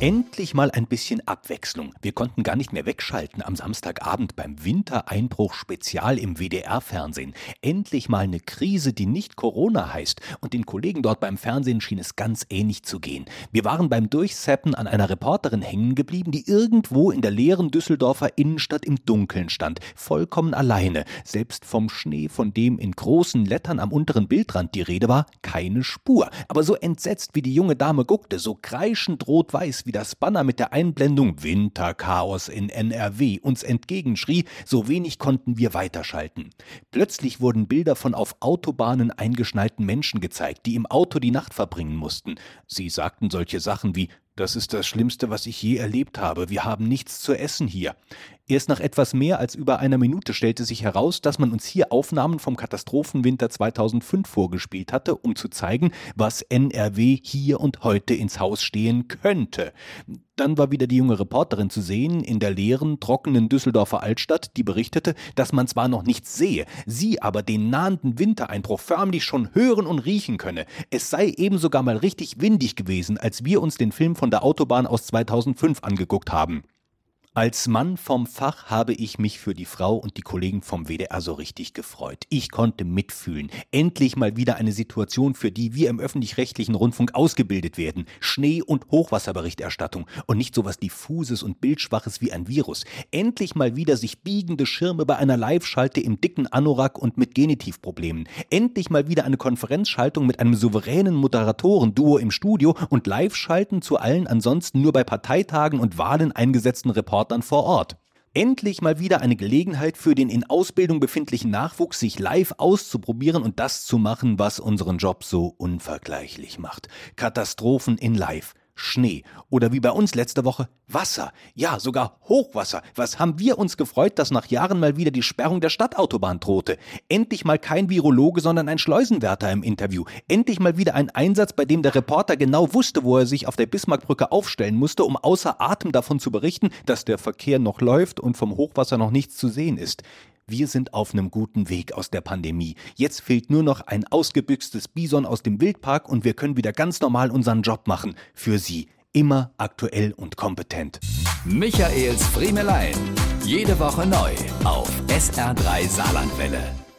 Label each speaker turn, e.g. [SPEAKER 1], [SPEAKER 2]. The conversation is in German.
[SPEAKER 1] Endlich mal ein bisschen Abwechslung. Wir konnten gar nicht mehr wegschalten am Samstagabend beim Wintereinbruch Spezial im WDR-Fernsehen. Endlich mal eine Krise, die nicht Corona heißt. Und den Kollegen dort beim Fernsehen schien es ganz ähnlich zu gehen. Wir waren beim Durchseppen an einer Reporterin hängen geblieben, die irgendwo in der leeren Düsseldorfer Innenstadt im Dunkeln stand. Vollkommen alleine. Selbst vom Schnee, von dem in großen Lettern am unteren Bildrand die Rede war, keine Spur. Aber so entsetzt, wie die junge Dame guckte, so kreischend rot-weiß, wie das Banner mit der Einblendung Winterchaos in NRW uns entgegenschrie, so wenig konnten wir weiterschalten. Plötzlich wurden Bilder von auf Autobahnen eingeschnallten Menschen gezeigt, die im Auto die Nacht verbringen mussten. Sie sagten solche Sachen wie das ist das Schlimmste, was ich je erlebt habe. Wir haben nichts zu essen hier. Erst nach etwas mehr als über einer Minute stellte sich heraus, dass man uns hier Aufnahmen vom Katastrophenwinter 2005 vorgespielt hatte, um zu zeigen, was NRW hier und heute ins Haus stehen könnte. Dann war wieder die junge Reporterin zu sehen in der leeren, trockenen Düsseldorfer Altstadt, die berichtete, dass man zwar noch nichts sehe, sie aber den nahenden Wintereinbruch förmlich schon hören und riechen könne. Es sei eben sogar mal richtig windig gewesen, als wir uns den Film von der Autobahn aus 2005 angeguckt haben. Als Mann vom Fach habe ich mich für die Frau und die Kollegen vom WDR so richtig gefreut. Ich konnte mitfühlen. Endlich mal wieder eine Situation, für die wir im öffentlich-rechtlichen Rundfunk ausgebildet werden. Schnee- und Hochwasserberichterstattung und nicht sowas diffuses und bildschwaches wie ein Virus. Endlich mal wieder sich biegende Schirme bei einer Live-Schalte im dicken Anorak und mit Genitivproblemen. Endlich mal wieder eine Konferenzschaltung mit einem souveränen Moderatoren-Duo im Studio und Live-Schalten zu allen ansonsten nur bei Parteitagen und Wahlen eingesetzten Reportern Reportern vor Ort. Endlich mal wieder eine Gelegenheit für den in Ausbildung befindlichen Nachwuchs, sich live auszuprobieren und das zu machen, was unseren Job so unvergleichlich macht. Katastrophen in Live. Schnee oder wie bei uns letzte Woche Wasser, ja sogar Hochwasser. Was haben wir uns gefreut, dass nach Jahren mal wieder die Sperrung der Stadtautobahn drohte. Endlich mal kein Virologe, sondern ein Schleusenwärter im Interview. Endlich mal wieder ein Einsatz, bei dem der Reporter genau wusste, wo er sich auf der Bismarckbrücke aufstellen musste, um außer Atem davon zu berichten, dass der Verkehr noch läuft und vom Hochwasser noch nichts zu sehen ist. Wir sind auf einem guten Weg aus der Pandemie. Jetzt fehlt nur noch ein ausgebüxtes Bison aus dem Wildpark und wir können wieder ganz normal unseren Job machen. Für Sie. Immer aktuell und kompetent.
[SPEAKER 2] Michaels Friemelein. Jede Woche neu auf SR3 Saarlandwelle.